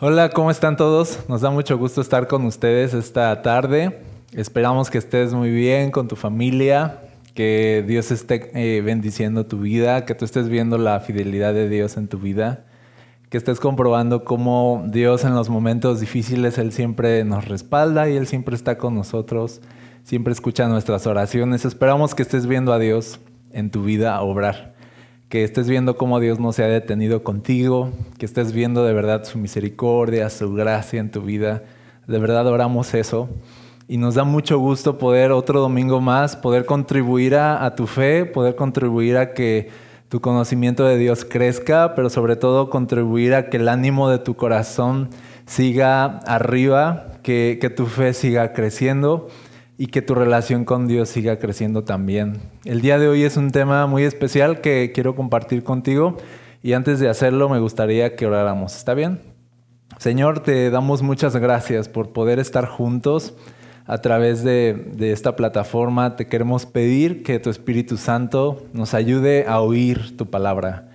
Hola, ¿cómo están todos? Nos da mucho gusto estar con ustedes esta tarde. Esperamos que estés muy bien con tu familia, que Dios esté eh, bendiciendo tu vida, que tú estés viendo la fidelidad de Dios en tu vida, que estés comprobando cómo Dios en los momentos difíciles, Él siempre nos respalda y Él siempre está con nosotros, siempre escucha nuestras oraciones. Esperamos que estés viendo a Dios en tu vida obrar que estés viendo cómo Dios no se ha detenido contigo, que estés viendo de verdad su misericordia, su gracia en tu vida. De verdad oramos eso. Y nos da mucho gusto poder otro domingo más, poder contribuir a, tu fe, poder contribuir a que tu conocimiento de Dios crezca, pero sobre todo contribuir a que el ánimo de tu corazón siga arriba, que, tu fe siga creciendo y que tu relación con Dios siga creciendo también. El día de hoy es un tema muy especial que quiero compartir contigo y antes de hacerlo me gustaría que oráramos. ¿Está bien? Señor, te damos muchas gracias por poder estar juntos a través de, esta plataforma. Te queremos pedir que tu Espíritu Santo nos ayude a oír tu palabra.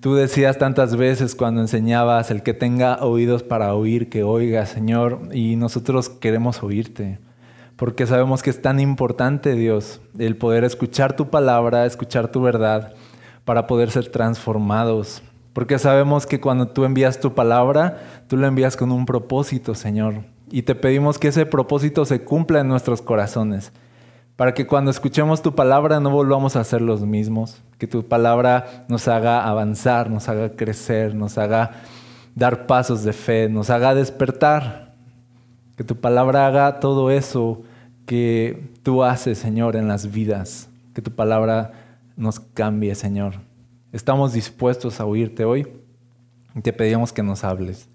Tú decías tantas veces cuando enseñabas, el que tenga oídos para oír, que oiga, Señor, y nosotros queremos oírte porque sabemos que es tan importante, Dios, el poder escuchar tu palabra, escuchar tu verdad, para poder ser transformados. Porque sabemos que cuando tú envías tu palabra, tú la envías con un propósito, Señor. Y te pedimos que ese propósito se cumpla en nuestros corazones. Para que cuando escuchemos tu palabra no volvamos a ser los mismos. Que tu palabra nos haga avanzar, nos haga crecer, nos haga dar pasos de fe, nos haga despertar que tu palabra haga todo eso que tú haces, Señor, en las vidas. Que tu palabra nos cambie, Señor. Estamos dispuestos a oírte hoy y te pedimos que nos hables.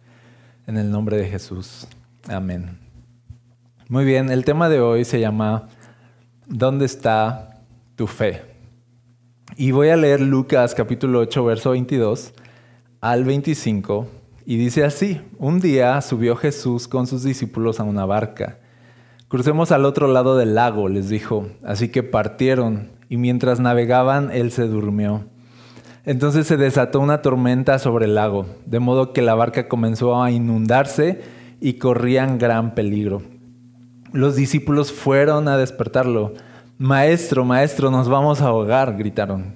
En el nombre de Jesús. Amén. Muy bien, el tema de hoy se llama ¿Dónde está tu fe? Y voy a leer Lucas capítulo 8, verso 22 al 25 y dice así, un día subió Jesús con sus discípulos a una barca. Crucemos al otro lado del lago, les dijo. Así que partieron, y mientras navegaban, él se durmió. Entonces se desató una tormenta sobre el lago, de modo que la barca comenzó a inundarse y corrían gran peligro. Los discípulos fueron a despertarlo. Maestro, maestro, nos vamos a ahogar, gritaron.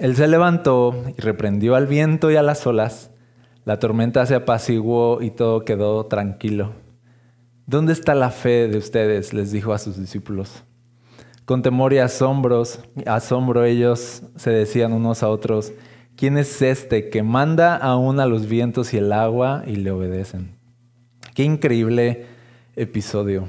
Él se levantó y reprendió al viento y a las olas la tormenta se apaciguó y todo quedó tranquilo. ¿Dónde está la fe de ustedes? les dijo a sus discípulos. Con temor y asombros, asombro ellos se decían unos a otros, ¿quién es este que manda aún a los vientos y el agua y le obedecen? Qué increíble episodio.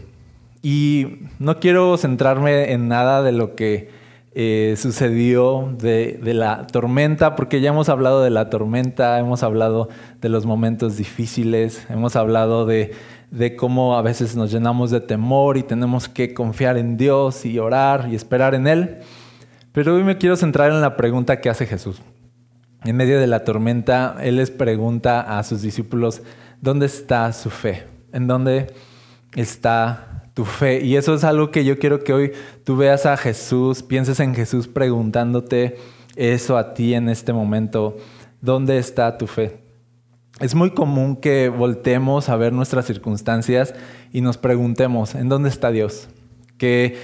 Y no quiero centrarme en nada de lo que eh, sucedió de, la tormenta, porque ya hemos hablado de la tormenta, hemos hablado de los momentos difíciles, hemos hablado de, de cómo a veces nos llenamos de temor y tenemos que confiar en Dios y orar y esperar en Él. Pero hoy me quiero centrar en la pregunta que hace Jesús. En medio de la tormenta, Él les pregunta a sus discípulos, ¿dónde está su fe? ¿En dónde está tu fe. Y eso es algo que yo quiero que hoy tú veas a Jesús, pienses en Jesús preguntándote eso a ti en este momento. ¿Dónde está tu fe? Es muy común que voltemos a ver nuestras circunstancias y nos preguntemos, ¿en dónde está Dios? Que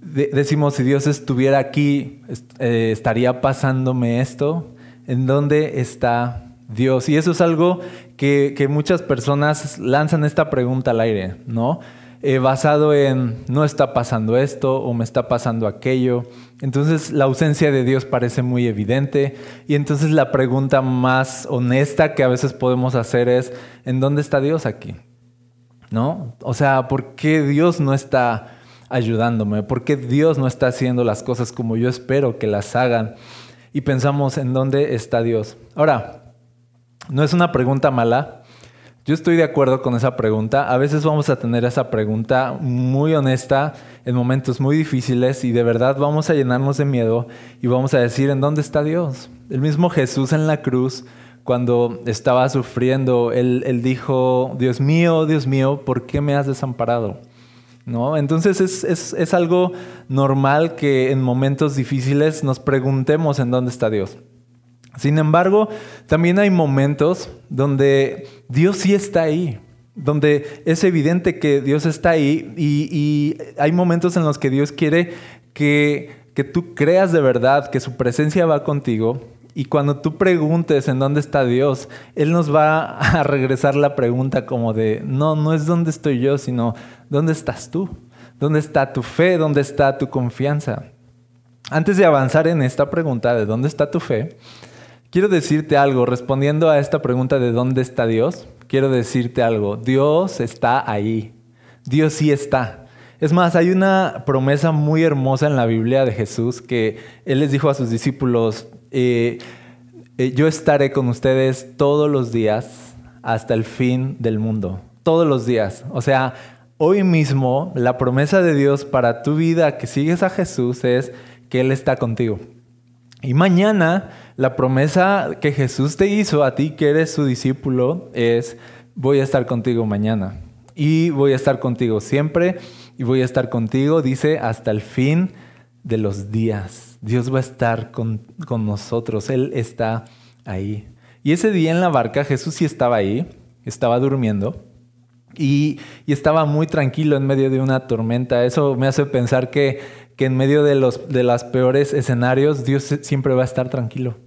decimos, si Dios estuviera aquí, eh, ¿estaría pasándome esto? ¿En dónde está Dios? Y eso es algo que, que muchas personas lanzan esta pregunta al aire, ¿no? Eh, basado en no está pasando esto o me está pasando aquello. Entonces la ausencia de Dios parece muy evidente y entonces la pregunta más honesta que a veces podemos hacer es, ¿en dónde está Dios aquí? ¿No? O sea, ¿por qué Dios no está ayudándome? ¿Por qué Dios no está haciendo las cosas como yo espero que las hagan? Y pensamos, ¿en dónde está Dios? Ahora, no es una pregunta mala, yo estoy de acuerdo con esa pregunta. A veces vamos a tener esa pregunta muy honesta en momentos muy difíciles y de verdad vamos a llenarnos de miedo y vamos a decir, ¿en dónde está Dios? El mismo Jesús en la cruz, cuando estaba sufriendo, él, dijo, Dios mío, Dios mío, ¿por qué me has desamparado? ¿No? Entonces es, es algo normal que en momentos difíciles nos preguntemos en dónde está Dios. Sin embargo, también hay momentos donde Dios sí está ahí, donde es evidente que Dios está ahí y, hay momentos en los que Dios quiere que, que tú creas de verdad que su presencia va contigo y cuando tú preguntes en dónde está Dios, Él nos va a regresar la pregunta como de, no, no es dónde estoy yo, sino dónde estás tú, dónde está tu fe, dónde está tu confianza. Antes de avanzar en esta pregunta de dónde está tu fe, quiero decirte algo, respondiendo a esta pregunta de dónde está Dios, quiero decirte algo, Dios está ahí, Dios sí está. Es más, hay una promesa muy hermosa en la Biblia de Jesús que Él les dijo a sus discípulos, eh, eh, yo estaré con ustedes todos los días hasta el fin del mundo. Todos los días. O sea, hoy mismo la promesa de Dios para tu vida que sigues a Jesús es que Él está contigo. Y mañana la promesa que Jesús te hizo a ti que eres su discípulo es voy a estar contigo mañana. Y voy a estar contigo siempre. Y voy a estar contigo, dice, hasta el fin de los días. Dios va a estar con, nosotros, Él está ahí. Y ese día en la barca Jesús sí estaba ahí, estaba durmiendo y, estaba muy tranquilo en medio de una tormenta. Eso me hace pensar que, que en medio de los de los peores escenarios Dios siempre va a estar tranquilo,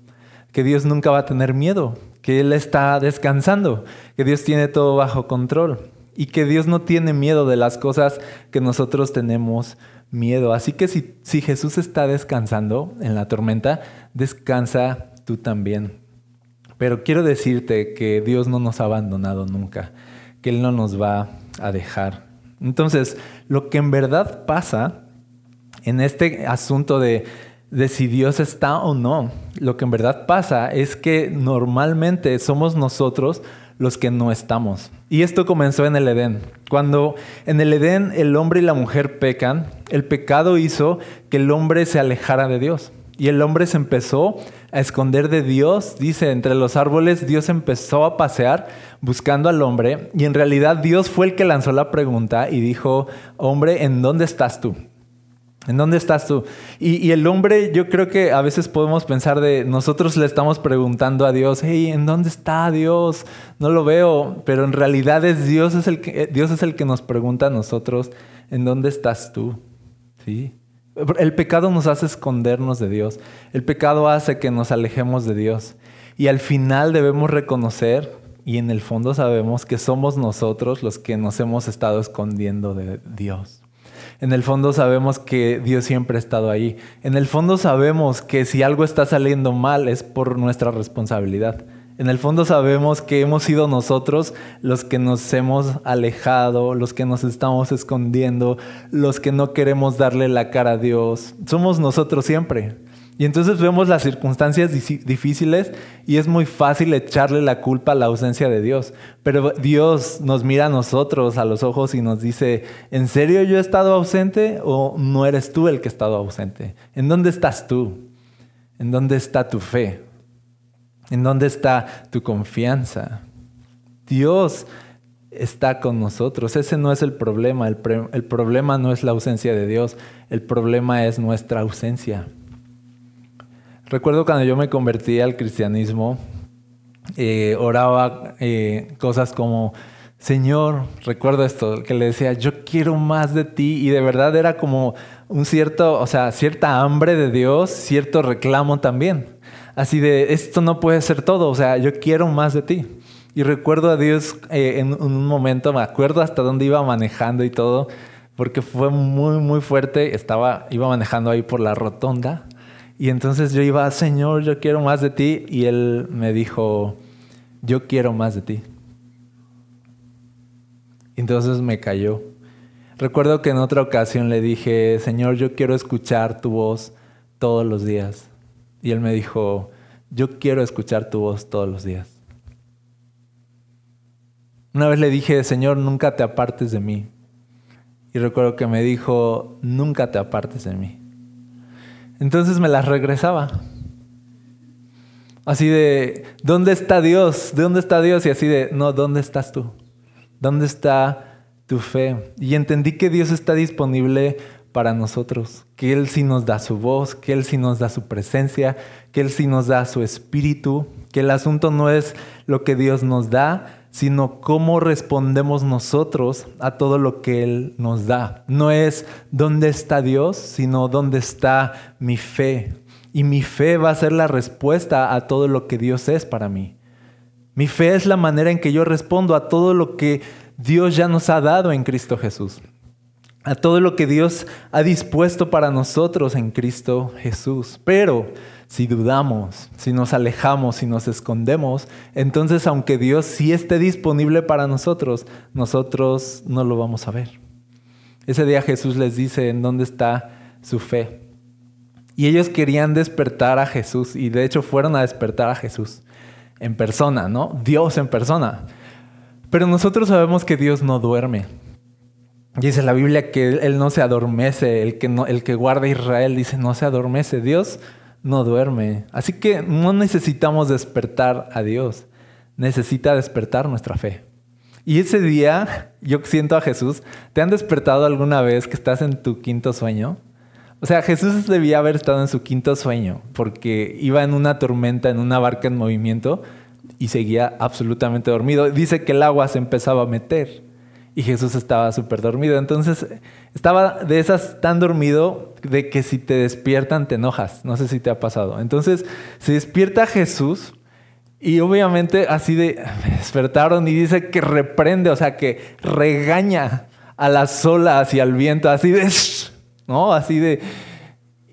que Dios nunca va a tener miedo, que Él está descansando, que Dios tiene todo bajo control y que Dios no tiene miedo de las cosas que nosotros tenemos miedo. Así que si, si Jesús está descansando en la tormenta, descansa tú también. Pero quiero decirte que Dios no nos ha abandonado nunca, que Él no nos va a dejar. Entonces, lo que en verdad pasa en este asunto de, si Dios está o no, lo que en verdad pasa es que normalmente somos nosotros los que no estamos. Y esto comenzó en el Edén. Cuando en el Edén el hombre y la mujer pecan, el pecado hizo que el hombre se alejara de Dios. Y el hombre se empezó a esconder de Dios. Dice, entre los árboles Dios empezó a pasear buscando al hombre. Y en realidad Dios fue el que lanzó la pregunta y dijo, hombre, ¿en dónde estás tú? ¿En dónde estás tú? Y, el hombre, yo creo que a veces podemos pensar de nosotros le estamos preguntando a Dios, hey, ¿en dónde está Dios? No lo veo, pero en realidad es Dios es el que, Dios es el que nos pregunta a nosotros, ¿en dónde estás tú? ¿Sí? El pecado nos hace escondernos de Dios. El pecado hace que nos alejemos de Dios. Y al final debemos reconocer, y en el fondo sabemos que somos nosotros los que nos hemos estado escondiendo de Dios. En el fondo sabemos que Dios siempre ha estado ahí. En el fondo sabemos que si algo está saliendo mal es por nuestra responsabilidad. En el fondo sabemos que hemos sido nosotros los que nos hemos alejado, los que nos estamos escondiendo, los que no queremos darle la cara a Dios. Somos nosotros siempre. Y entonces vemos las circunstancias difíciles y es muy fácil echarle la culpa a la ausencia de Dios. Pero Dios nos mira a nosotros a los ojos y nos dice, ¿en serio yo he estado ausente o no eres tú el que ha estado ausente? ¿En dónde estás tú? ¿En dónde está tu fe? ¿En dónde está tu confianza? Dios está con nosotros. Ese no es el problema. El, el problema no es la ausencia de Dios. El problema es nuestra ausencia. Recuerdo cuando yo me convertí al cristianismo, eh, oraba eh, cosas como, Señor, recuerdo esto, que le decía, yo quiero más de ti y de verdad era como un cierto, o sea, cierta hambre de Dios, cierto reclamo también. Así de, esto no puede ser todo, o sea, yo quiero más de ti. Y recuerdo a Dios eh, en un momento, me acuerdo hasta dónde iba manejando y todo, porque fue muy, muy fuerte. Estaba, iba manejando ahí por la rotonda y entonces yo iba, Señor, yo quiero más de ti. Y él me dijo, yo quiero más de ti. Entonces me cayó. Recuerdo que en otra ocasión le dije, Señor, yo quiero escuchar tu voz todos los días. Y él me dijo, yo quiero escuchar tu voz todos los días. Una vez le dije, Señor, nunca te apartes de mí. Y recuerdo que me dijo, nunca te apartes de mí. Entonces me las regresaba. Así de, ¿dónde está Dios? ¿De dónde está Dios? Y así de, no, ¿dónde estás tú? ¿Dónde está tu fe? Y entendí que Dios está disponible para nosotros, que Él sí nos da su voz, que Él sí nos da su presencia, que Él sí nos da su espíritu, que el asunto no es lo que Dios nos da, sino cómo respondemos nosotros a todo lo que Él nos da. No es dónde está Dios, sino dónde está mi fe. Y mi fe va a ser la respuesta a todo lo que Dios es para mí. Mi fe es la manera en que yo respondo a todo lo que Dios ya nos ha dado en Cristo Jesús. A todo lo que Dios ha dispuesto para nosotros en Cristo Jesús. Pero si dudamos, si nos alejamos, si nos escondemos, entonces aunque Dios sí esté disponible para nosotros, nosotros no lo vamos a ver. Ese día Jesús les dice en dónde está su fe. Y ellos querían despertar a Jesús y de hecho fueron a despertar a Jesús en persona, ¿no? Dios en persona. Pero nosotros sabemos que Dios no duerme. Dice la Biblia que Él no se adormece, el que, guarda Israel dice no se adormece. Dios no duerme. Así que no necesitamos despertar a Dios, necesita despertar nuestra fe. Y ese día yo siento a Jesús, ¿te han despertado alguna vez que estás en tu quinto sueño? O sea, Jesús debía haber estado en su quinto sueño porque iba en una tormenta, en una barca en movimiento y seguía absolutamente dormido. Dice que el agua se empezaba a meter y Jesús estaba súper dormido. Entonces estaba de esas tan dormido de que si te despiertan te enojas. No sé si te ha pasado. Entonces se despierta Jesús y obviamente así de despertaron y dice que reprende, o sea, que regaña a las olas y al viento, así de, ¿no? Así de,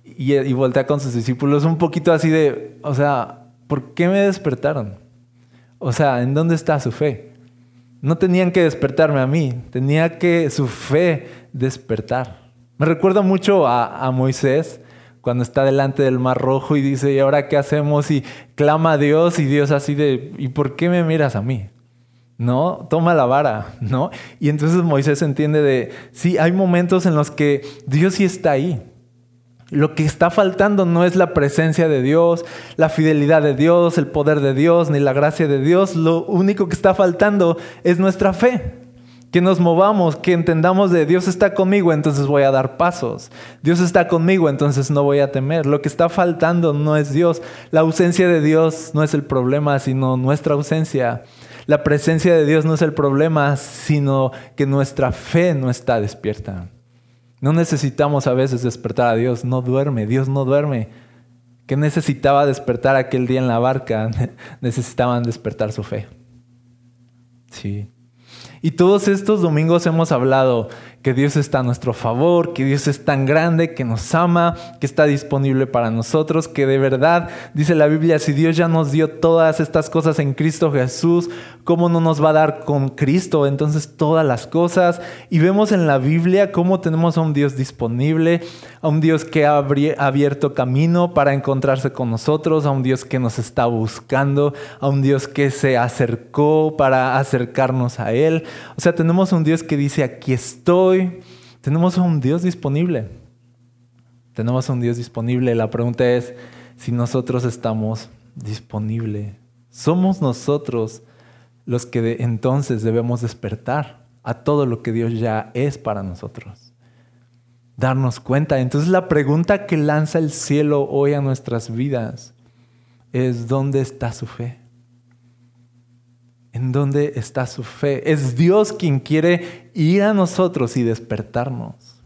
y, y voltea con sus discípulos un poquito así de, o sea, ¿por qué me despertaron? O sea, ¿en dónde está su fe? No tenían que despertarme a mí, tenía que su fe despertar. Me recuerda mucho a, Moisés cuando está delante del mar rojo y dice, ¿y ahora qué hacemos? Y clama a Dios y Dios así de, ¿y por qué me miras a mí? ¿no? Toma la vara, ¿no? Y entonces Moisés entiende de, sí, hay momentos en los que Dios sí está ahí. Lo que está faltando no es la presencia de Dios, la fidelidad de Dios, el poder de Dios, ni la gracia de Dios. Lo único que está faltando es nuestra fe. Que nos movamos, que entendamos de Dios está conmigo, entonces voy a dar pasos. Dios está conmigo, entonces no voy a temer. Lo que está faltando no es Dios. La ausencia de Dios no es el problema, sino nuestra ausencia. La presencia de Dios no es el problema, sino que nuestra fe no está despierta. No necesitamos a veces despertar a Dios, no duerme, Dios no duerme. ¿Qué necesitaba despertar aquel día en la barca? Necesitaban despertar su fe. Sí. Y todos estos domingos hemos hablado que Dios está a nuestro favor, que Dios es tan grande, que nos ama, que está disponible para nosotros, que de verdad, dice la Biblia, si Dios ya nos dio todas estas cosas en Cristo Jesús, ¿cómo no nos va a dar con Cristo entonces todas las cosas? Y vemos en la Biblia cómo tenemos a un Dios disponible, a un Dios que ha abierto camino para encontrarse con nosotros, a un Dios que nos está buscando, a un Dios que se acercó para acercarnos a Él. O sea, tenemos un Dios que dice, aquí estoy tenemos un Dios disponible. Tenemos un Dios disponible. La pregunta es si nosotros estamos disponibles. Somos nosotros los que entonces debemos despertar a todo lo que Dios ya es para nosotros. Darnos cuenta. Entonces la pregunta que lanza el cielo hoy a nuestras vidas es ¿dónde está su fe? ¿En dónde está su fe? Es Dios quien quiere ir a nosotros y despertarnos.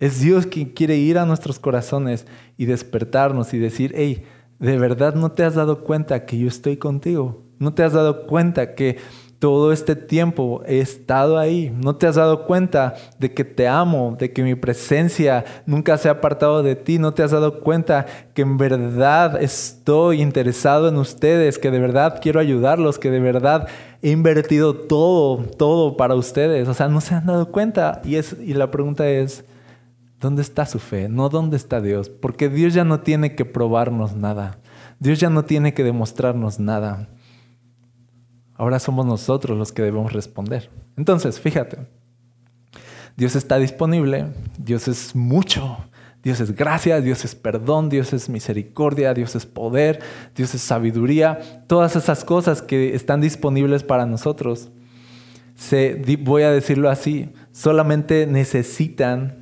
Es Dios quien quiere ir a nuestros corazones y despertarnos y decir, hey, ¿de verdad no te has dado cuenta que yo estoy contigo? ¿No te has dado cuenta que todo este tiempo he estado ahí. ¿No te has dado cuenta de que te amo, de que mi presencia nunca se ha apartado de ti? ¿No te has dado cuenta que en verdad estoy interesado en ustedes, que de verdad quiero ayudarlos, que de verdad he invertido todo, todo para ustedes? O sea, no se han dado cuenta. Y, es, y la pregunta es, ¿dónde está su fe? No dónde está Dios. Porque Dios ya no tiene que probarnos nada. Dios ya no tiene que demostrarnos nada. Ahora somos nosotros los que debemos responder. Entonces, fíjate, Dios está disponible, Dios es mucho, Dios es gracia, Dios es perdón, Dios es misericordia, Dios es poder, Dios es sabiduría, todas esas cosas que están disponibles para nosotros. Se, voy a decirlo así, solamente necesitan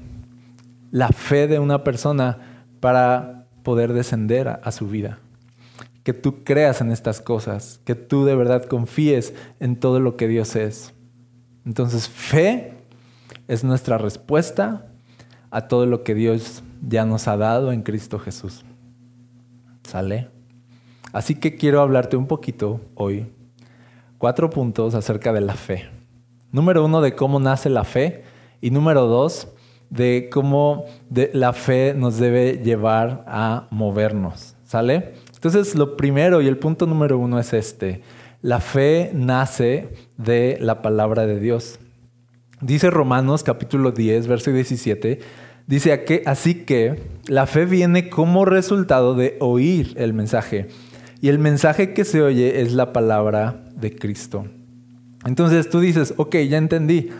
la fe de una persona para poder descender a, su vida. Que tú creas en estas cosas, que tú de verdad confíes en todo lo que Dios es. Entonces, fe es nuestra respuesta a todo lo que Dios ya nos ha dado en Cristo Jesús. ¿Sale? Así que quiero hablarte un poquito hoy, cuatro puntos acerca de la fe. Número uno, de cómo nace la fe. Y número dos, de cómo la fe nos debe llevar a movernos. ¿Sale? Entonces, lo primero y el punto número uno es este. La fe nace de la palabra de Dios. Dice Romanos capítulo 10, verso 17, dice que, así que la fe viene como resultado de oír el mensaje. Y el mensaje que se oye es la palabra de Cristo. Entonces tú dices, ok, ya entendí,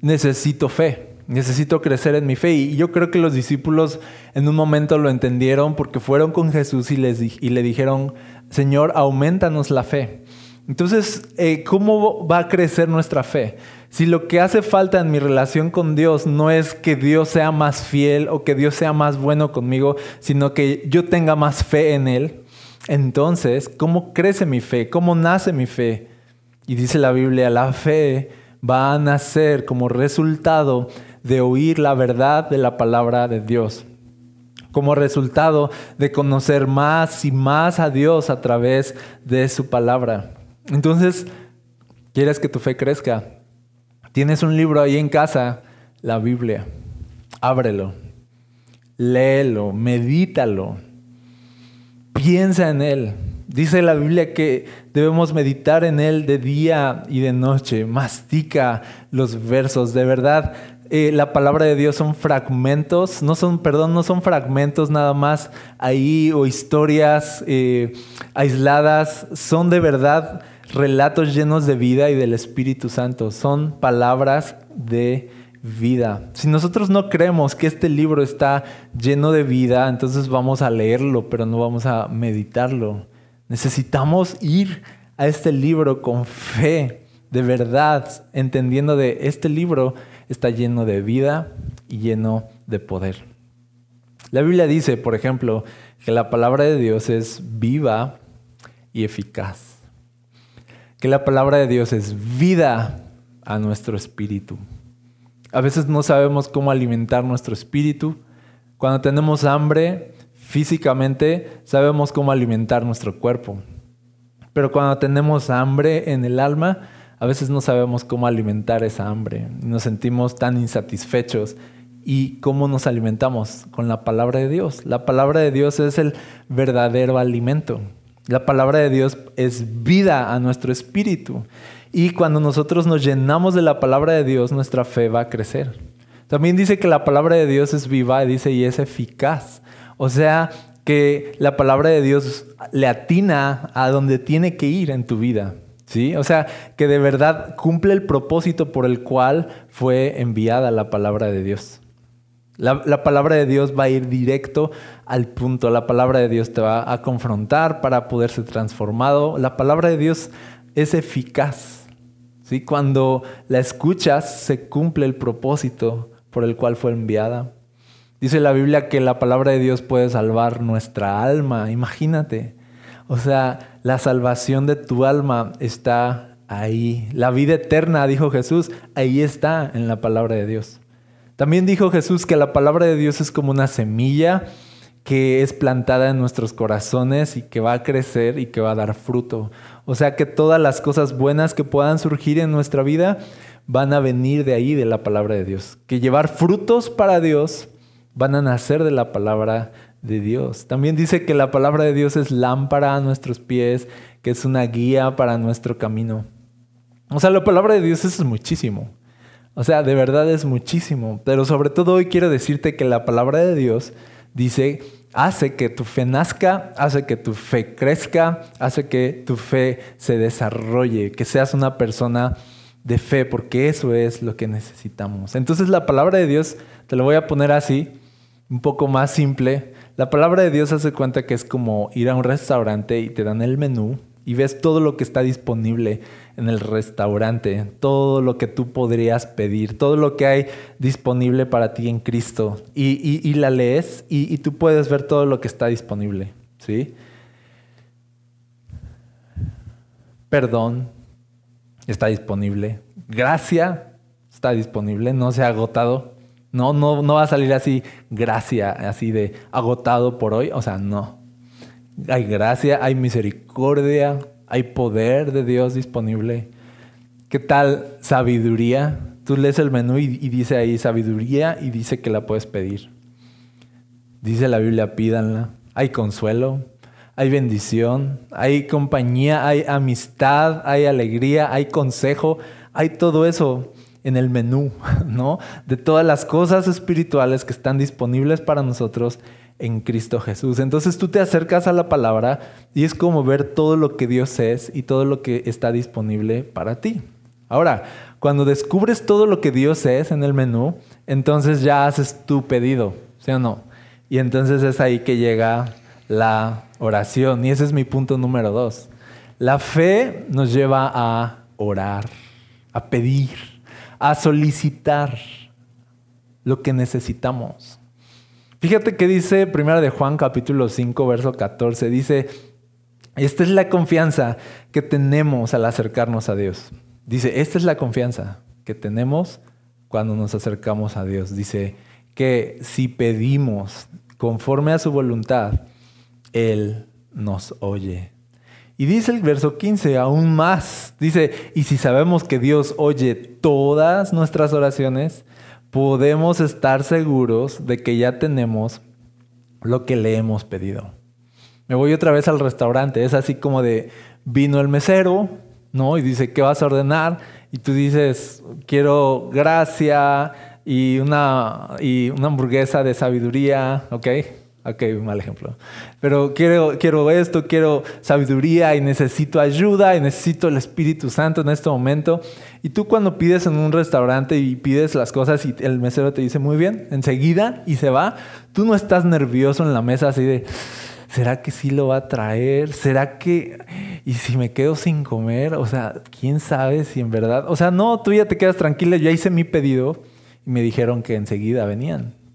necesito fe, necesito crecer en mi fe. Y yo creo que los discípulos en un momento lo entendieron porque fueron con Jesús y, les, y le dijeron, Señor, aumentanos la fe. Entonces, eh, ¿cómo va a crecer nuestra fe? Si lo que hace falta en mi relación con Dios no es que Dios sea más fiel o que Dios sea más bueno conmigo, sino que yo tenga más fe en Él, entonces, ¿cómo crece mi fe? ¿Cómo nace mi fe? Y dice la Biblia, la fe va a nacer como resultado de oír la verdad de la palabra de Dios, como resultado de conocer más y más a Dios a través de su palabra. Entonces, ¿quieres que tu fe crezca? Tienes un libro ahí en casa, la Biblia. Ábrelo, léelo, medítalo, piensa en él. Dice la Biblia que debemos meditar en él de día y de noche. Mastica los versos. De verdad, eh, la palabra de Dios son fragmentos, no son, perdón, no son fragmentos nada más ahí o historias eh, aisladas. Son de verdad relatos llenos de vida y del Espíritu Santo. Son palabras de vida. Si nosotros no creemos que este libro está lleno de vida, entonces vamos a leerlo, pero no vamos a meditarlo. Necesitamos ir a este libro con fe, de verdad, entendiendo de este libro está lleno de vida y lleno de poder. La Biblia dice, por ejemplo, que la palabra de Dios es viva y eficaz que la palabra de Dios es vida a nuestro espíritu. A veces no sabemos cómo alimentar nuestro espíritu. Cuando tenemos hambre físicamente, sabemos cómo alimentar nuestro cuerpo. Pero cuando tenemos hambre en el alma, a veces no sabemos cómo alimentar esa hambre. Nos sentimos tan insatisfechos. ¿Y cómo nos alimentamos? Con la palabra de Dios. La palabra de Dios es el verdadero alimento. La palabra de Dios es vida a nuestro espíritu. Y cuando nosotros nos llenamos de la palabra de Dios, nuestra fe va a crecer. También dice que la palabra de Dios es viva, dice, y es eficaz. O sea, que la palabra de Dios le atina a donde tiene que ir en tu vida. ¿Sí? O sea, que de verdad cumple el propósito por el cual fue enviada la palabra de Dios. La, palabra de Dios va a ir directo al punto. La palabra de Dios te va a confrontar para poder ser transformado. La palabra de Dios es eficaz. ¿sí? Cuando la escuchas, se cumple el propósito por el cual fue enviada. Dice la Biblia que la palabra de Dios puede salvar nuestra alma. Imagínate. O sea, la salvación de tu alma está ahí. La vida eterna, dijo Jesús, ahí está en la palabra de Dios. También dijo Jesús que la palabra de Dios es como una semilla que es plantada en nuestros corazones y que va a crecer y que va a dar fruto. O sea que todas las cosas buenas que puedan surgir en nuestra vida van a venir de ahí, de la palabra de Dios. Que llevar frutos para Dios van a nacer de la palabra Dios. También dice que la palabra de Dios es lámpara a nuestros pies, que es una guía para nuestro camino. O sea, la palabra de Dios es muchísimo. O sea, de verdad es muchísimo. Pero sobre todo hoy quiero decirte que la palabra de Dios dice, hace que tu fe nazca, hace que tu fe crezca, hace que tu fe se desarrolle, que seas una persona de fe, porque eso es lo que necesitamos. Entonces la palabra de Dios, te lo voy a poner así, un poco más simple. La palabra de Dios hace cuenta que es como ir a un restaurante y te dan el menú y ves todo lo que está disponible en el restaurante, todo lo que tú podrías pedir, todo lo que hay disponible para ti en Cristo. Y, la lees y, y, tú puedes ver todo lo que está disponible. ¿sí? Perdón está disponible. Gracia está disponible, no se ha agotado. No, no, no va a salir así, gracia, así de agotado por hoy. O sea, no. Hay gracia, hay misericordia, hay poder de Dios disponible. ¿Qué tal sabiduría? Tú lees el menú y, dice ahí sabiduría y dice que la puedes pedir. Dice la Biblia, pídanla. Hay consuelo, hay bendición, hay compañía, hay amistad, hay alegría, hay consejo, hay todo eso en el menú, ¿no? De todas las cosas espirituales que están disponibles para nosotros en Cristo Jesús. Entonces tú te acercas a la palabra y es como ver todo lo que Dios es y todo lo que está disponible para ti. Ahora, cuando descubres todo lo que Dios es en el menú, entonces ya haces tu pedido, ¿sí o no? Y entonces es ahí que llega la oración. Y ese es mi punto número dos. La fe nos lleva a orar, a pedir, a solicitar lo que necesitamos. Fíjate que dice Primera de Juan capítulo 5 verso 14, dice, esta es la confianza que tenemos al acercarnos a Dios. Dice, esta es la confianza que tenemos cuando nos acercamos a Dios. Dice que si pedimos conforme a su voluntad, Él nos oye. Y dice el verso 15 aún más, dice, y si sabemos que Dios oye todas nuestras oraciones, podemos estar seguros de que ya tenemos lo que le hemos pedido. Me voy otra vez al restaurante, es así como de vino el mesero, ¿no? Y dice, ¿qué vas a ordenar? Y tú dices, quiero gracia y una, y una hamburguesa de sabiduría, ¿ok? Ok, mal ejemplo. Pero quiero, quiero esto, quiero sabiduría y necesito ayuda y necesito el Espíritu Santo en este momento. Y tú cuando pides en un restaurante y pides las cosas y el mesero te dice muy bien, enseguida y se va, tú no estás nervioso en la mesa así de, ¿será que sí lo va a traer? ¿Será que... ¿Y si me quedo sin comer? O sea, ¿quién sabe si en verdad... O sea, no, tú ya te quedas tranquila, ya hice mi pedido y me dijeron que enseguida venían.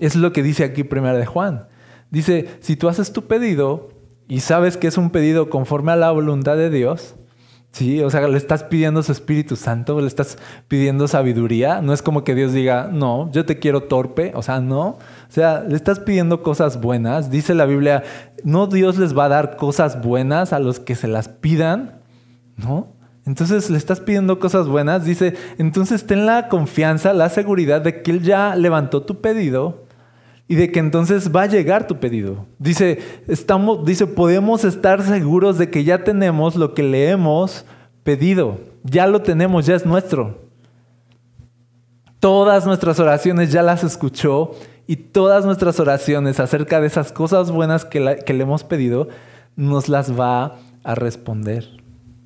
Es lo que dice aquí primero de Juan. Dice, si tú haces tu pedido y sabes que es un pedido conforme a la voluntad de Dios, ¿sí? O sea, le estás pidiendo su Espíritu Santo, le estás pidiendo sabiduría. No es como que Dios diga, no, yo te quiero torpe. O sea, no. O sea, le estás pidiendo cosas buenas. Dice la Biblia, no Dios les va a dar cosas buenas a los que se las pidan, ¿no? Entonces le estás pidiendo cosas buenas. Dice, entonces ten la confianza, la seguridad de que Él ya levantó tu pedido y de que entonces va a llegar tu pedido. Dice, estamos, dice, podemos estar seguros de que ya tenemos lo que le hemos pedido. Ya lo tenemos, ya es nuestro. Todas nuestras oraciones ya las escuchó y todas nuestras oraciones acerca de esas cosas buenas que, que le hemos pedido nos las va a responder.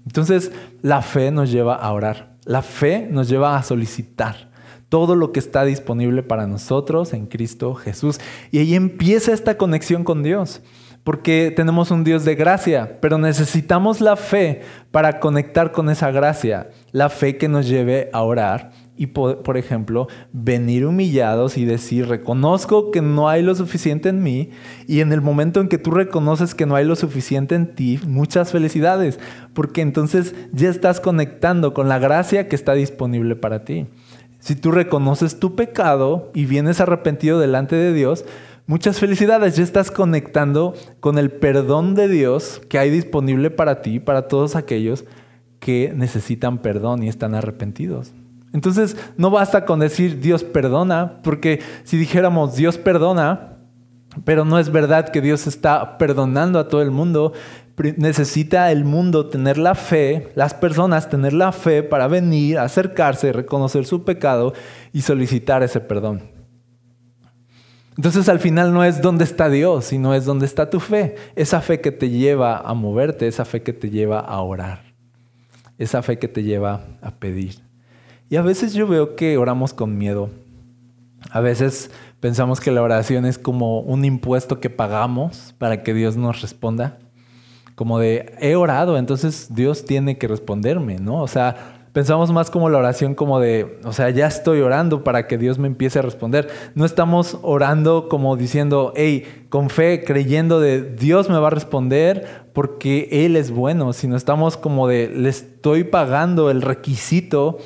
Entonces, la fe nos lleva a orar. La fe nos lleva a solicitar todo lo que está disponible para nosotros en Cristo Jesús. Y ahí empieza esta conexión con Dios, porque tenemos un Dios de gracia, pero necesitamos la fe para conectar con esa gracia, la fe que nos lleve a orar y, por, ejemplo, venir humillados y decir, reconozco que no hay lo suficiente en mí y en el momento en que tú reconoces que no hay lo suficiente en ti, muchas felicidades, porque entonces ya estás conectando con la gracia que está disponible para ti. Si tú reconoces tu pecado y vienes arrepentido delante de Dios, muchas felicidades, ya estás conectando con el perdón de Dios que hay disponible para ti, para todos aquellos que necesitan perdón y están arrepentidos. Entonces, no basta con decir Dios perdona, porque si dijéramos Dios perdona, pero no es verdad que Dios está perdonando a todo el mundo, necesita el mundo tener la fe, las personas tener la fe para venir, acercarse, reconocer su pecado y solicitar ese perdón. Entonces al final no es dónde está Dios, sino es dónde está tu fe. Esa fe que te lleva a moverte, esa fe que te lleva a orar, esa fe que te lleva a pedir. Y a veces yo veo que oramos con miedo. A veces pensamos que la oración es como un impuesto que pagamos para que Dios nos responda. Como de, he orado, entonces Dios tiene que responderme, ¿no? O sea, pensamos más como la oración como de, o sea, ya estoy orando para que Dios me empiece a responder. No estamos orando como diciendo, hey, con fe, creyendo de Dios me va a responder porque Él es bueno, sino estamos como de, le estoy pagando el requisito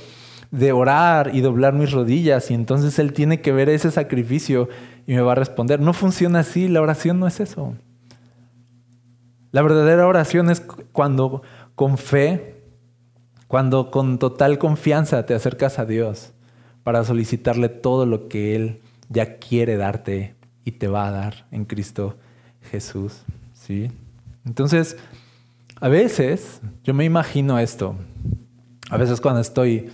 de orar y doblar mis rodillas y entonces Él tiene que ver ese sacrificio y me va a responder. No funciona así, la oración no es eso. La verdadera oración es cuando con fe cuando con total confianza te acercas a Dios para solicitarle todo lo que Él ya quiere darte y te va a dar en Cristo Jesús. ¿sí? Entonces, a veces yo me imagino esto. A veces cuando estoy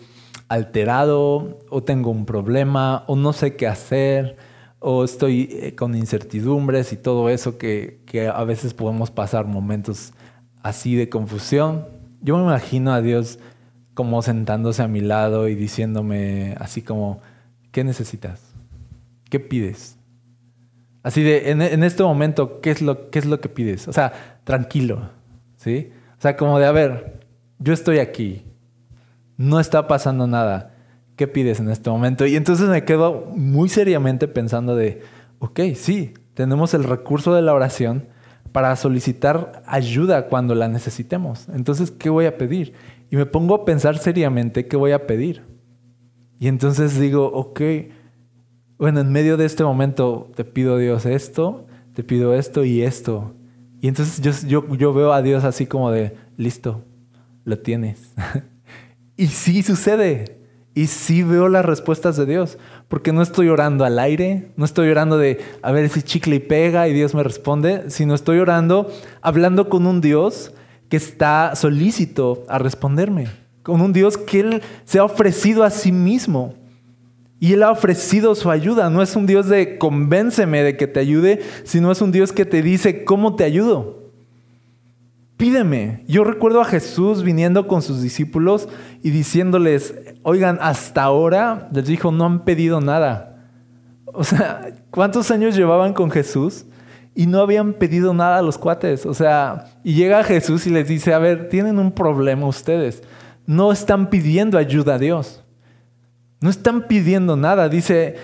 alterado o tengo un problema o no sé qué hacer o estoy eh, con incertidumbres y todo eso que, que a veces podemos pasar momentos así de confusión yo me imagino a Dios como sentándose a mi lado y diciéndome así como, ¿qué necesitas? ¿Qué pides? Así de, en, este momento, ¿qué es, lo, ¿qué es lo que pides? O sea, tranquilo, ¿sí? O sea, como de, a ver, yo estoy aquí, no está pasando nada, ¿qué pides en este momento? Y entonces me quedo muy seriamente pensando de, ok, sí, tenemos el recurso de la oración, para solicitar ayuda cuando la necesitemos. Entonces, ¿qué voy a pedir? Y me pongo a pensar seriamente qué voy a pedir. Y entonces digo, ok, bueno, en medio de este momento te pido Dios esto, te pido esto y esto. Y entonces yo, yo, yo veo a Dios así como de, listo, lo tienes. y sí sucede. Y sí veo las respuestas de Dios, porque no estoy orando al aire, no estoy orando de a ver si chicle y pega y Dios me responde, sino estoy orando hablando con un Dios que está solícito a responderme, con un Dios que Él se ha ofrecido a sí mismo. Y Él ha ofrecido su ayuda. No es un Dios de convénceme de que te ayude, sino es un Dios que te dice, ¿cómo te ayudo? pídeme. Yo recuerdo a Jesús viniendo con sus discípulos y diciéndoles, oigan, hasta ahora les dijo, no han pedido nada. O sea, ¿cuántos años llevaban con Jesús? Y no habían pedido nada a los cuates. O sea, y llega Jesús y les dice, a ver, tienen un problema ustedes. No están pidiendo ayuda a Dios. No están pidiendo nada. Dice,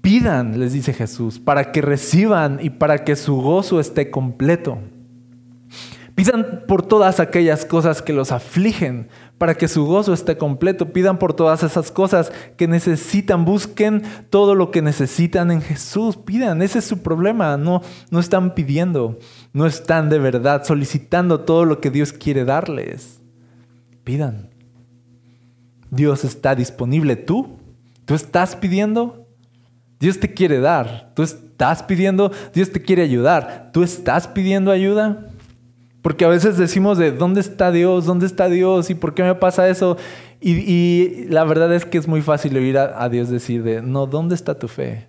pidan, les dice Jesús, para que reciban y para que su gozo esté completo. Pidan por todas aquellas cosas que los afligen, para que su gozo esté completo. Pidan por todas esas cosas que necesitan. Busquen todo lo que necesitan en Jesús. Pidan, ese es su problema. No, no están pidiendo, no están de verdad solicitando todo lo que Dios quiere darles. Pidan. Dios está disponible. ¿Tú? ¿Tú estás pidiendo? Dios te quiere dar. ¿Tú estás pidiendo? Dios te quiere ayudar. ¿Tú estás pidiendo ayuda? Porque a veces decimos de ¿dónde está Dios? ¿Dónde está Dios? ¿Y por qué me pasa eso? Y, la verdad es que es muy fácil oír a, Dios decir de no, ¿dónde está tu fe?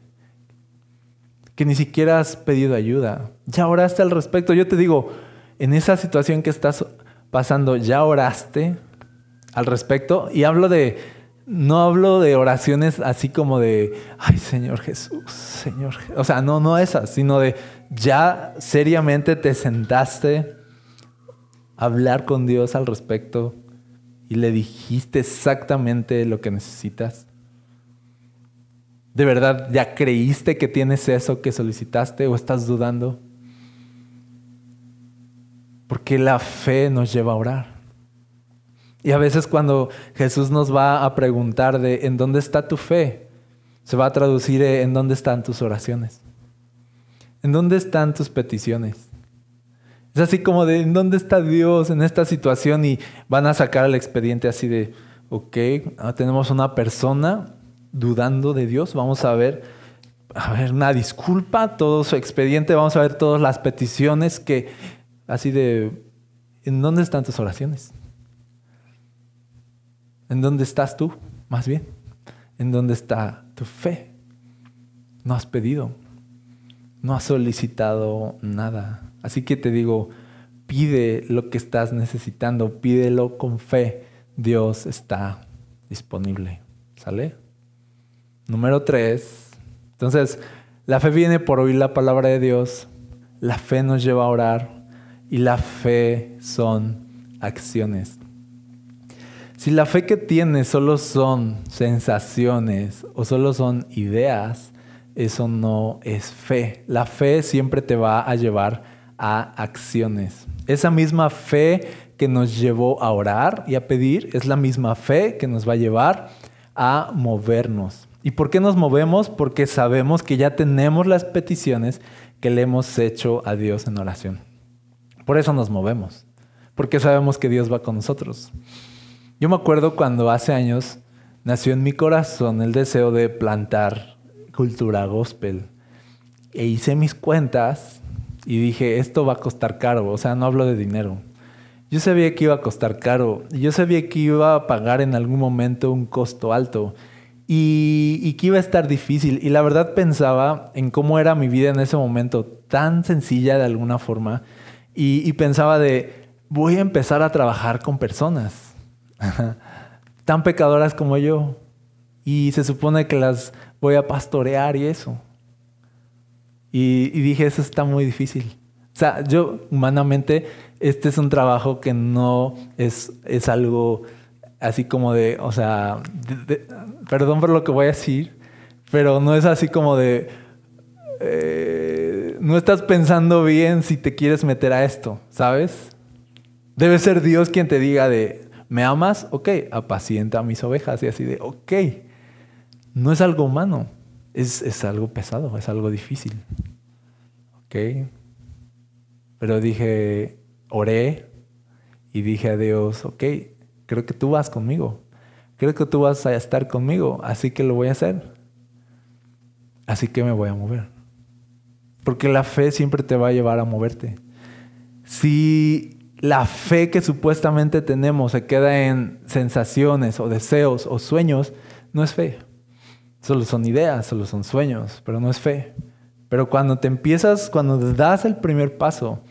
Que ni siquiera has pedido ayuda. Ya oraste al respecto. Yo te digo, en esa situación que estás pasando, ¿ya oraste al respecto? Y hablo de, no hablo de oraciones así como de, ay Señor Jesús, Señor. O sea, no, no esas, sino de, ya seriamente te sentaste hablar con Dios al respecto y le dijiste exactamente lo que necesitas? ¿De verdad ya creíste que tienes eso que solicitaste o estás dudando? Porque la fe nos lleva a orar. Y a veces cuando Jesús nos va a preguntar de ¿en dónde está tu fe? Se va a traducir en dónde están tus oraciones. ¿En dónde están tus peticiones? Es así como de, ¿dónde está Dios en esta situación? Y van a sacar el expediente así de, ok, ah, tenemos una persona dudando de Dios, vamos a ver, a ver, una disculpa, todo su expediente, vamos a ver todas las peticiones que, así de, ¿en dónde están tus oraciones? ¿En dónde estás tú, más bien? ¿En dónde está tu fe? No has pedido, no has solicitado nada. Así que te digo, pide lo que estás necesitando, pídelo con fe. Dios está disponible. ¿Sale? Número tres. Entonces, la fe viene por oír la palabra de Dios. La fe nos lleva a orar. y la fe son acciones. Si la fe que tienes solo son sensaciones o solo son ideas, eso no es fe. La fe siempre te va a llevar a acciones. Esa misma fe que nos llevó a orar y a pedir es la misma fe que nos va a llevar a movernos. ¿Y por qué nos movemos? Porque sabemos que ya tenemos las peticiones que le hemos hecho a Dios en oración. Por eso nos movemos, porque sabemos que Dios va con nosotros. Yo me acuerdo cuando hace años nació en mi corazón el deseo de plantar cultura gospel. E hice mis cuentas y dije, esto va a costar caro, o sea, no hablo de dinero. Yo sabía que iba a costar caro, yo sabía que iba a pagar en algún momento un costo alto y, que iba a estar difícil. Y la verdad pensaba en cómo era mi vida en ese momento, tan sencilla de alguna forma, y, y pensaba de, voy a empezar a trabajar con personas tan pecadoras como yo. Y se supone que las voy a pastorear y eso. Y, dije, eso está muy difícil. O sea, yo humanamente, este es un trabajo que no es, es algo así como de, o sea, perdón por lo que voy a decir, pero no es así como de, eh, no estás pensando bien si te quieres meter a esto, ¿sabes? Debe ser Dios quien te diga de, ¿me amas? Ok, apacienta a mis ovejas y así de, ok, no es algo humano es, algo pesado, es algo difícil. ¿Ok? Pero dije, oré y dije a Dios, ok, creo que tú vas conmigo. Creo que tú vas a estar conmigo, así que lo voy a hacer. Así que me voy a mover. Porque la fe siempre te va a llevar a moverte. Si la fe que supuestamente tenemos se queda en sensaciones o deseos o sueños, no es fe. Solo son ideas, solo son sueños, pero no es fe. Pero cuando te empiezas, cuando das el primer paso,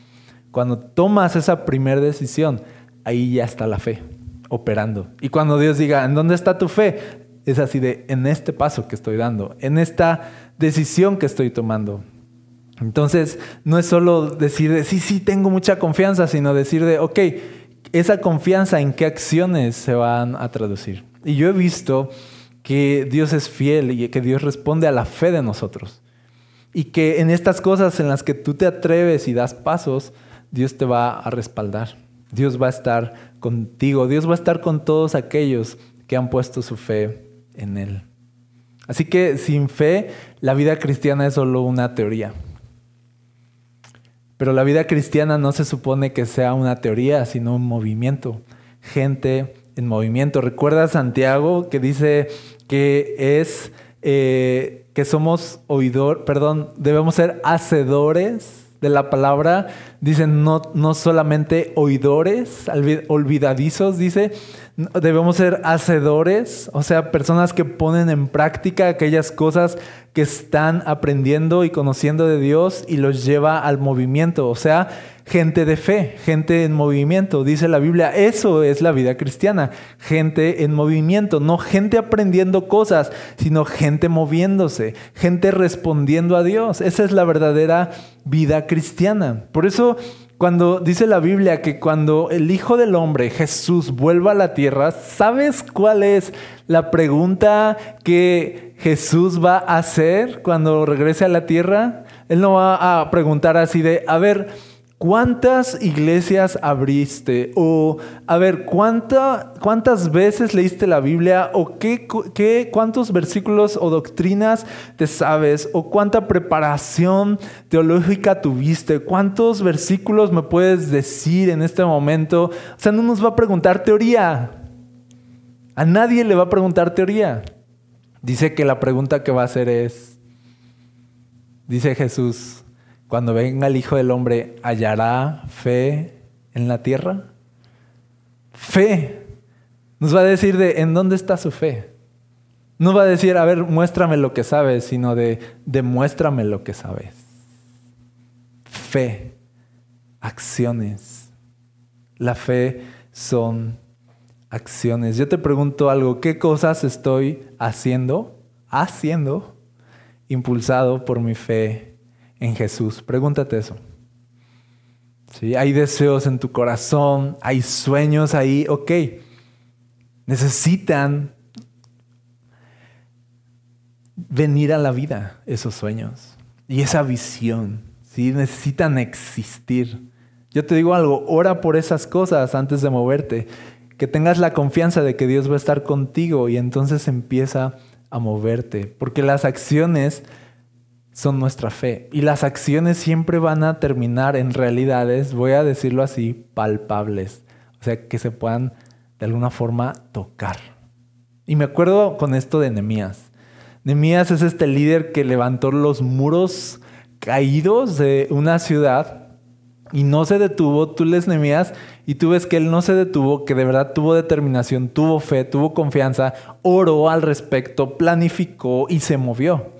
cuando tomas esa primera decisión, ahí ya está la fe operando. Y cuando Dios diga, ¿en dónde está tu fe? Es así de, en este paso que estoy dando, en esta decisión que estoy tomando. Entonces, no es solo decir de, sí, sí, tengo mucha confianza, sino decir de, ok, esa confianza en qué acciones se van a traducir. Y yo he visto que Dios es fiel y que Dios responde a la fe de nosotros. Y que en estas cosas en las que tú te atreves y das pasos, Dios te va a respaldar. Dios va a estar contigo. Dios va a estar con todos aquellos que han puesto su fe en Él. Así que sin fe, la vida cristiana es solo una teoría. Pero la vida cristiana no se supone que sea una teoría, sino un movimiento. Gente en movimiento. Recuerda Santiago que dice que es eh, que somos oidor, perdón, debemos ser hacedores de la palabra. Dicen no, no solamente oidores, olvidadizos, dice, debemos ser hacedores, o sea, personas que ponen en práctica aquellas cosas que están aprendiendo y conociendo de Dios y los lleva al movimiento, o sea, gente de fe, gente en movimiento, dice la Biblia, eso es la vida cristiana, gente en movimiento, no gente aprendiendo cosas, sino gente moviéndose, gente respondiendo a Dios, esa es la verdadera vida cristiana. Por eso cuando dice la Biblia que cuando el Hijo del Hombre, Jesús, vuelva a la tierra, ¿sabes cuál es la pregunta que Jesús va a hacer cuando regrese a la tierra? Él no va a preguntar así de, a ver, ¿Cuántas iglesias abriste? O, a ver, ¿cuántas veces leíste la Biblia? ¿O qué, qué, cuántos versículos o doctrinas te sabes? ¿O cuánta preparación teológica tuviste? ¿Cuántos versículos me puedes decir en este momento? O sea, no nos va a preguntar teoría. A nadie le va a preguntar teoría. Dice que la pregunta que va a hacer es, dice Jesús, cuando venga el Hijo del Hombre, ¿hallará fe en la tierra? Fe. Nos va a decir de en dónde está su fe. No va a decir, a ver, muéstrame lo que sabes, sino de demuéstrame lo que sabes. Fe, acciones. La fe son acciones. Yo te pregunto algo, ¿qué cosas estoy haciendo, haciendo, impulsado por mi fe en Jesús. Pregúntate eso. ¿Sí? Hay deseos en tu corazón, hay sueños ahí, ok. Necesitan venir a la vida esos sueños y esa visión. ¿sí? Necesitan existir. Yo te digo algo, ora por esas cosas antes de moverte. Que tengas la confianza de que Dios va a estar contigo y entonces empieza a moverte. Porque las acciones son nuestra fe. Y las acciones siempre van a terminar en realidades, voy a decirlo así, palpables. O sea, que se puedan de alguna forma tocar. Y me acuerdo con esto de Nehemías. Nehemías es este líder que levantó los muros caídos de una ciudad y no se detuvo. Tú les Nehemías y tú ves que él no se detuvo, que de verdad tuvo determinación, tuvo fe, tuvo confianza, oró al respecto, planificó y se movió.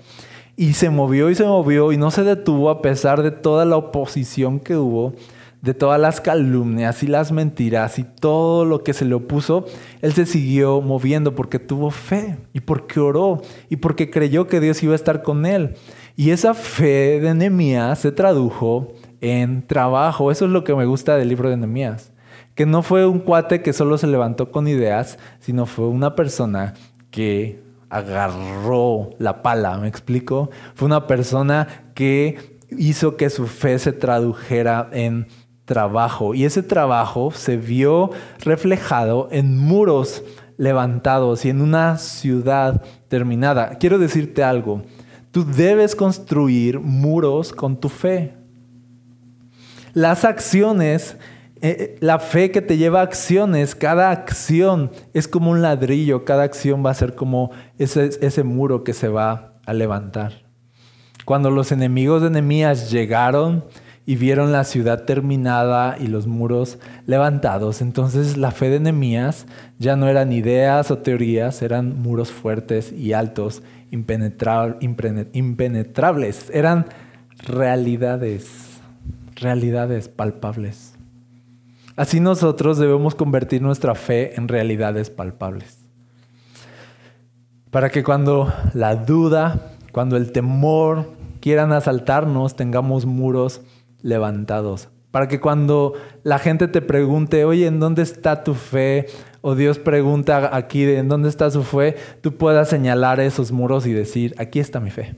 Y se movió y se movió y no se detuvo a pesar de toda la oposición que hubo, de todas las calumnias y las mentiras y todo lo que se le opuso. Él se siguió moviendo porque tuvo fe y porque oró y porque creyó que Dios iba a estar con él. Y esa fe de Nehemías se tradujo en trabajo. Eso es lo que me gusta del libro de Nehemías. Que no fue un cuate que solo se levantó con ideas, sino fue una persona que agarró la pala, ¿me explico? Fue una persona que hizo que su fe se tradujera en trabajo y ese trabajo se vio reflejado en muros levantados y en una ciudad terminada. Quiero decirte algo, tú debes construir muros con tu fe. Las acciones eh, eh, la fe que te lleva a acciones, cada acción es como un ladrillo, cada acción va a ser como ese, ese muro que se va a levantar. Cuando los enemigos de Nehemías llegaron y vieron la ciudad terminada y los muros levantados, entonces la fe de Nehemías ya no eran ideas o teorías, eran muros fuertes y altos, impenetrables, eran realidades, realidades palpables. Así nosotros debemos convertir nuestra fe en realidades palpables. Para que cuando la duda, cuando el temor quieran asaltarnos, tengamos muros levantados. Para que cuando la gente te pregunte, oye, ¿en dónde está tu fe? O Dios pregunta aquí, ¿en dónde está su fe? Tú puedas señalar esos muros y decir, aquí está mi fe.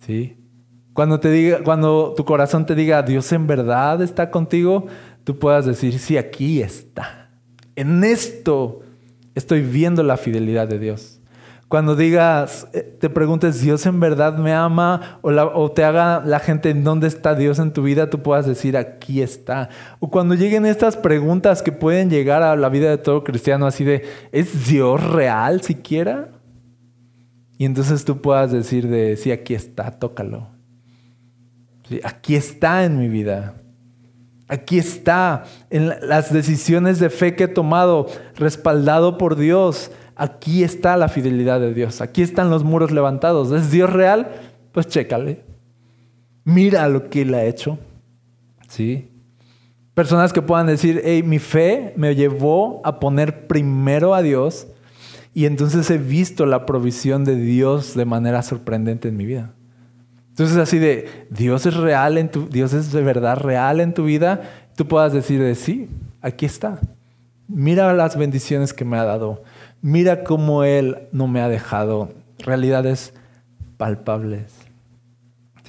¿Sí? Cuando, te diga, cuando tu corazón te diga, Dios en verdad está contigo, tú puedas decir, sí, aquí está. En esto estoy viendo la fidelidad de Dios. Cuando digas, eh, te preguntes, ¿Dios en verdad me ama? O, te haga la gente, ¿dónde está Dios en tu vida? Tú puedas decir, aquí está. O cuando lleguen estas preguntas que pueden llegar a la vida de todo cristiano, así de, ¿es Dios real siquiera? Y entonces tú puedas decir de, sí, aquí está, tócalo. Sí, aquí está en mi vida. Aquí está, en las decisiones de fe que he tomado, respaldado por Dios. Aquí está la fidelidad de Dios. Aquí están los muros levantados. ¿Es Dios real? Pues chécale. Mira lo que Él ha hecho. ¿Sí? Personas que puedan decir, hey, mi fe me llevó a poner primero a Dios y entonces he visto la provisión de Dios de manera sorprendente en mi vida. Entonces así de, Dios es real en tu, Dios es de verdad real en tu vida, tú puedas decir de sí, aquí está. Mira las bendiciones que me ha dado. Mira cómo Él no me ha dejado. Realidades palpables.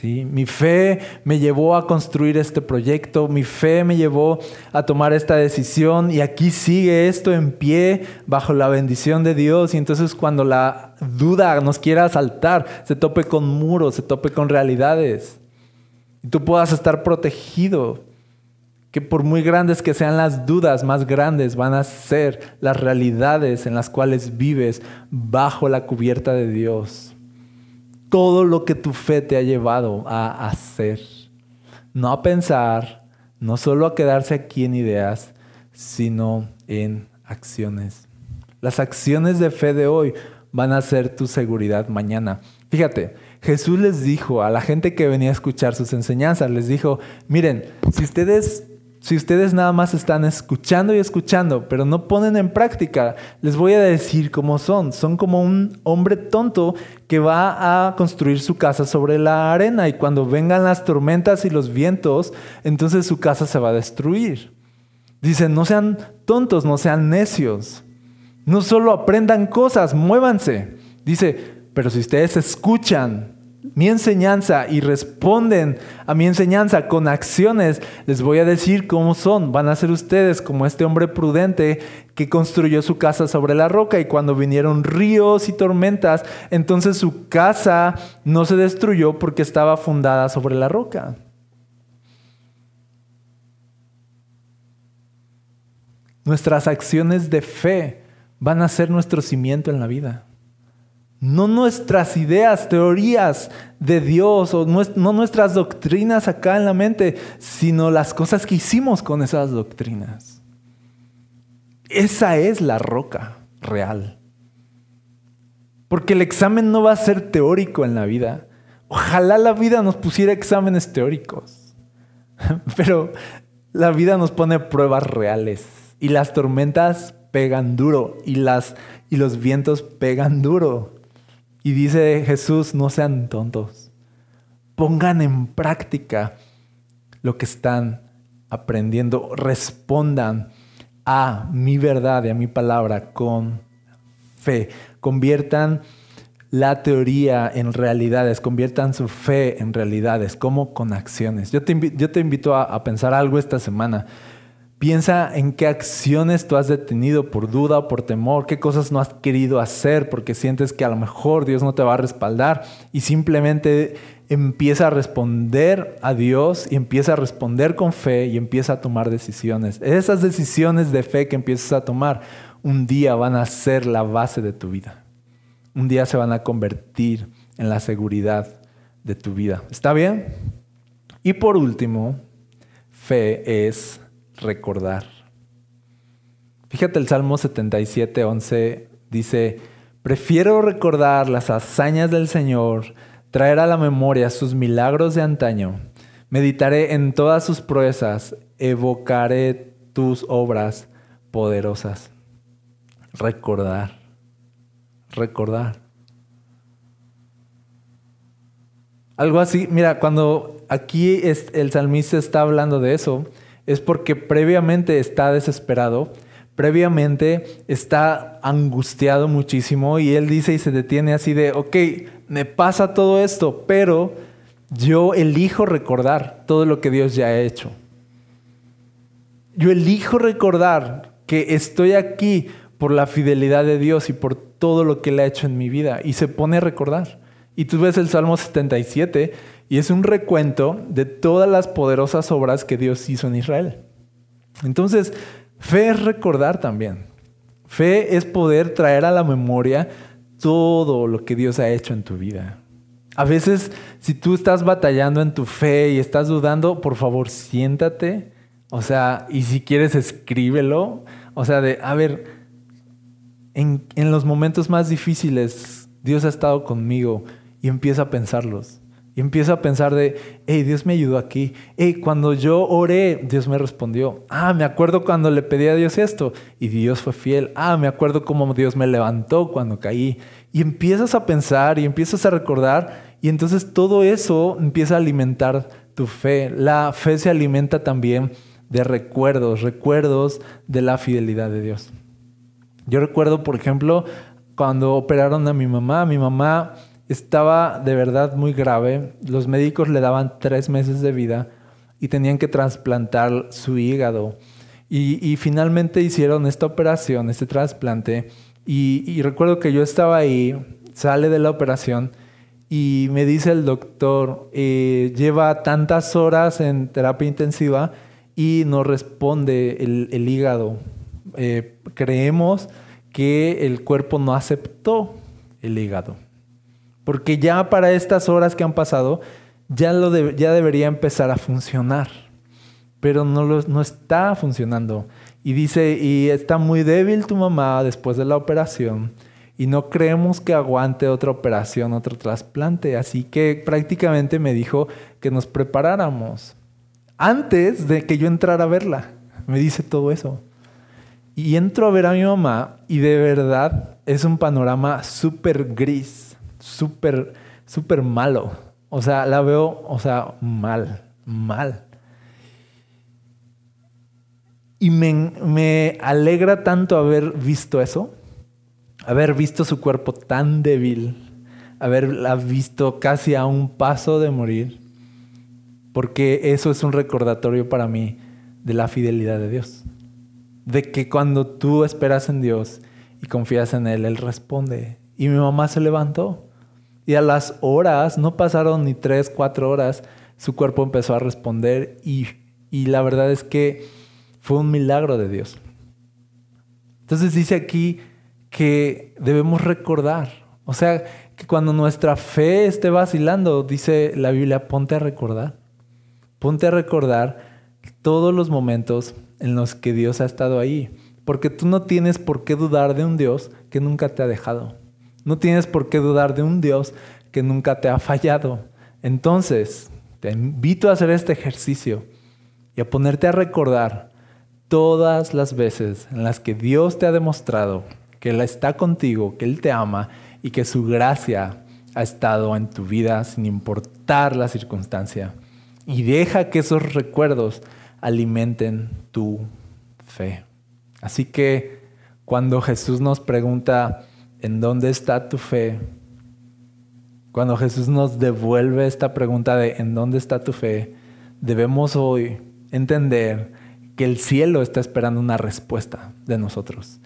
Mi fe me llevó a construir este proyecto, mi fe me llevó a tomar esta decisión y aquí sigue esto en pie bajo la bendición de Dios. Y entonces cuando la duda nos quiera asaltar, se tope con muros, se tope con realidades. Y tú puedas estar protegido, que por muy grandes que sean las dudas, más grandes van a ser las realidades en las cuales vives bajo la cubierta de Dios todo lo que tu fe te ha llevado a hacer. No a pensar, no solo a quedarse aquí en ideas, sino en acciones. Las acciones de fe de hoy van a ser tu seguridad mañana. Fíjate, Jesús les dijo a la gente que venía a escuchar sus enseñanzas, les dijo, miren, si ustedes si ustedes nada más están escuchando y escuchando, pero no ponen en práctica, les voy a decir cómo son. Son como un hombre tonto que va a construir su casa sobre la arena y cuando vengan las tormentas y los vientos, entonces su casa se va a destruir. Dice, no sean tontos, no sean necios. No solo aprendan cosas, muévanse. Dice, pero si ustedes escuchan mi enseñanza y responden a mi enseñanza con acciones, les voy a decir cómo son. Van a ser ustedes como este hombre prudente que construyó su casa sobre la roca y cuando vinieron ríos y tormentas, entonces su casa no se destruyó porque estaba fundada sobre la roca. Nuestras acciones de fe van a ser nuestro cimiento en la vida. No nuestras ideas, teorías de Dios o no nuestras doctrinas acá en la mente, sino las cosas que hicimos con esas doctrinas. Esa es la roca real. Porque el examen no va a ser teórico en la vida. Ojalá la vida nos pusiera exámenes teóricos. Pero la vida nos pone pruebas reales. Y las tormentas pegan duro. Y, las, y los vientos pegan duro. Y dice Jesús, no sean tontos. Pongan en práctica lo que están aprendiendo. Respondan a mi verdad y a mi palabra con fe. Conviertan la teoría en realidades, conviertan su fe en realidades, como con acciones. Yo te, invito, a pensar algo esta semana. Piensa en qué acciones tú has detenido por duda o por temor, qué cosas no has querido hacer porque sientes que a lo mejor Dios no te va a respaldar y simplemente empieza a responder a Dios y empieza a responder con fe y empieza a tomar decisiones. Esas decisiones de fe que empiezas a tomar un día van a ser la base de tu vida. Un día se van a convertir en la seguridad de tu vida. ¿Está bien? Y por último, fe es recordar. Fíjate el Salmo 77, 11 dice, prefiero recordar las hazañas del Señor, traer a la memoria sus milagros de antaño, meditaré en todas sus proezas, evocaré tus obras poderosas. Recordar, recordar. Algo así, mira, cuando aquí el salmista está hablando de eso, es porque previamente está desesperado, previamente está angustiado muchísimo y él dice y se detiene así de, ok, me pasa todo esto, pero yo elijo recordar todo lo que Dios ya ha hecho. Yo elijo recordar que estoy aquí por la fidelidad de Dios y por todo lo que Él ha hecho en mi vida. Y se pone a recordar. Y tú ves el Salmo 77 y es un recuento de todas las poderosas obras que Dios hizo en Israel. Entonces, fe es recordar también. Fe es poder traer a la memoria todo lo que Dios ha hecho en tu vida. A veces, si tú estás batallando en tu fe y estás dudando, por favor, siéntate. O sea, y si quieres, escríbelo. O sea, de, a ver, en, en los momentos más difíciles, Dios ha estado conmigo y empieza a pensarlos. Y empiezo a pensar de, hey, Dios me ayudó aquí. Hey, cuando yo oré, Dios me respondió. Ah, me acuerdo cuando le pedí a Dios esto y Dios fue fiel. Ah, me acuerdo cómo Dios me levantó cuando caí. Y empiezas a pensar y empiezas a recordar y entonces todo eso empieza a alimentar tu fe. La fe se alimenta también de recuerdos, recuerdos de la fidelidad de Dios. Yo recuerdo, por ejemplo, cuando operaron a mi mamá, mi mamá estaba de verdad muy grave. Los médicos le daban tres meses de vida y tenían que trasplantar su hígado. Y, finalmente hicieron esta operación, este trasplante. Y, recuerdo que yo estaba ahí, sale de la operación y me dice el doctor, eh, lleva tantas horas en terapia intensiva y no responde el, hígado. Eh, creemos que el cuerpo no aceptó el hígado. Porque ya para estas horas que han pasado, ya, debería empezar a funcionar. Pero no, no está funcionando. Y dice, y está muy débil tu mamá después de la operación. Y no creemos que aguante otra operación, otro trasplante. Así que prácticamente me dijo que nos preparáramos. Antes de que yo entrara a verla, me dice todo eso. Y entro a ver a mi mamá y de verdad es un panorama súper gris, súper, súper malo. O sea, la veo, o sea, mal, mal. Y me, me alegra tanto haber visto eso, haber visto su cuerpo tan débil, haberla visto casi a un paso de morir, porque eso es un recordatorio para mí de la fidelidad de Dios. De que cuando tú esperas en Dios y confías en Él, Él responde. Y mi mamá se levantó. Y a las horas, no pasaron ni tres, cuatro horas, su cuerpo empezó a responder y, y la verdad es que fue un milagro de Dios. Entonces dice aquí que debemos recordar, o sea, que cuando nuestra fe esté vacilando, dice la Biblia, ponte a recordar. Ponte a recordar todos los momentos en los que Dios ha estado ahí. Porque tú no tienes por qué dudar de un Dios que nunca te ha dejado. No tienes por qué dudar de un Dios que nunca te ha fallado. Entonces, te invito a hacer este ejercicio y a ponerte a recordar todas las veces en las que Dios te ha demostrado que Él está contigo, que Él te ama y que su gracia ha estado en tu vida sin importar la circunstancia. Y deja que esos recuerdos alimenten tu fe. Así que cuando Jesús nos pregunta, ¿en dónde está tu fe? Cuando Jesús nos devuelve esta pregunta de ¿en dónde está tu fe? Debemos hoy entender que el cielo está esperando una respuesta de nosotros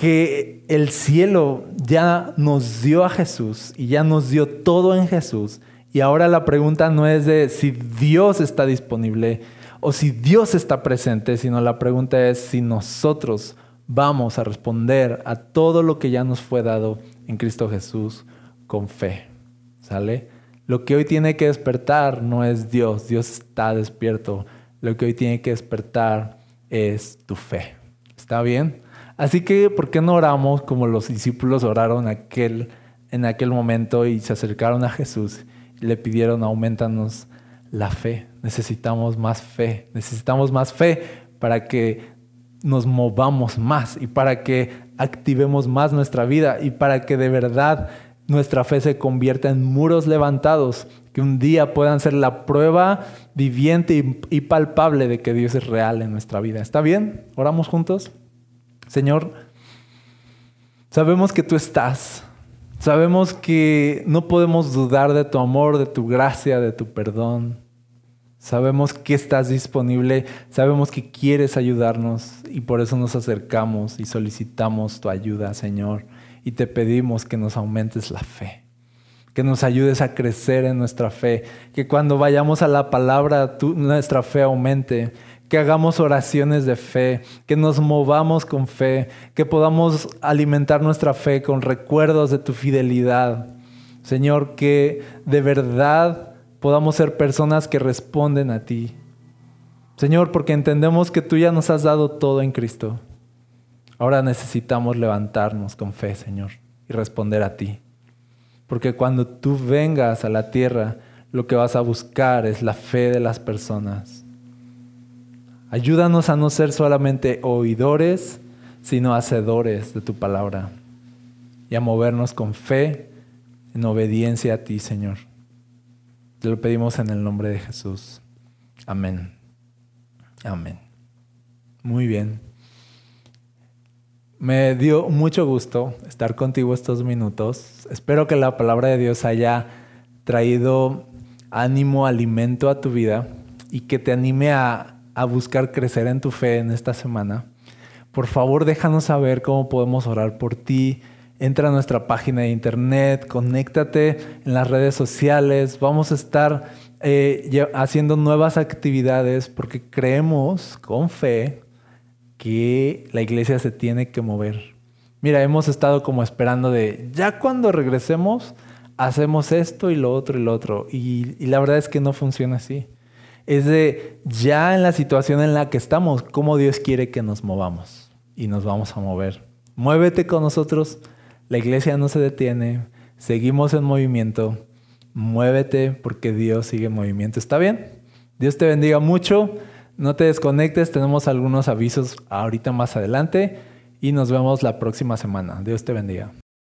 que el cielo ya nos dio a Jesús y ya nos dio todo en Jesús. Y ahora la pregunta no es de si Dios está disponible o si Dios está presente, sino la pregunta es si nosotros vamos a responder a todo lo que ya nos fue dado en Cristo Jesús con fe. ¿Sale? Lo que hoy tiene que despertar no es Dios, Dios está despierto. Lo que hoy tiene que despertar es tu fe. ¿Está bien? Así que, ¿por qué no oramos como los discípulos oraron aquel, en aquel momento y se acercaron a Jesús y le pidieron, aumentanos la fe? Necesitamos más fe, necesitamos más fe para que nos movamos más y para que activemos más nuestra vida y para que de verdad nuestra fe se convierta en muros levantados que un día puedan ser la prueba viviente y, palpable de que Dios es real en nuestra vida. ¿Está bien? ¿Oramos juntos? Señor, sabemos que tú estás. Sabemos que no podemos dudar de tu amor, de tu gracia, de tu perdón. Sabemos que estás disponible, sabemos que quieres ayudarnos y por eso nos acercamos y solicitamos tu ayuda, Señor. Y te pedimos que nos aumentes la fe, que nos ayudes a crecer en nuestra fe, que cuando vayamos a la palabra nuestra fe aumente, que hagamos oraciones de fe, que nos movamos con fe, que podamos alimentar nuestra fe con recuerdos de tu fidelidad. Señor, que de verdad podamos ser personas que responden a ti. Señor, porque entendemos que tú ya nos has dado todo en Cristo. Ahora necesitamos levantarnos con fe, Señor, y responder a ti. Porque cuando tú vengas a la tierra, lo que vas a buscar es la fe de las personas. Ayúdanos a no ser solamente oidores, sino hacedores de tu palabra y a movernos con fe en obediencia a ti, Señor. Te lo pedimos en el nombre de Jesús. Amén. Amén. Muy bien. Me dio mucho gusto estar contigo estos minutos. Espero que la palabra de Dios haya traído ánimo, alimento a tu vida y que te anime a a buscar crecer en tu fe en esta semana, por favor déjanos saber cómo podemos orar por ti. Entra a nuestra página de internet, conéctate en las redes sociales. Vamos a estar eh, haciendo nuevas actividades porque creemos con fe que la iglesia se tiene que mover. Mira, hemos estado como esperando de, ya cuando regresemos, hacemos esto y lo otro y lo otro. y la verdad es que no funciona así es de ya en la situación en la que estamos, cómo Dios quiere que nos movamos y nos vamos a mover. Muévete con nosotros, la iglesia no se detiene, seguimos en movimiento, muévete porque Dios sigue en movimiento. ¿Está bien? Dios te bendiga mucho. No te desconectes, tenemos algunos avisos ahorita más adelante y nos vemos la próxima semana. Dios te bendiga.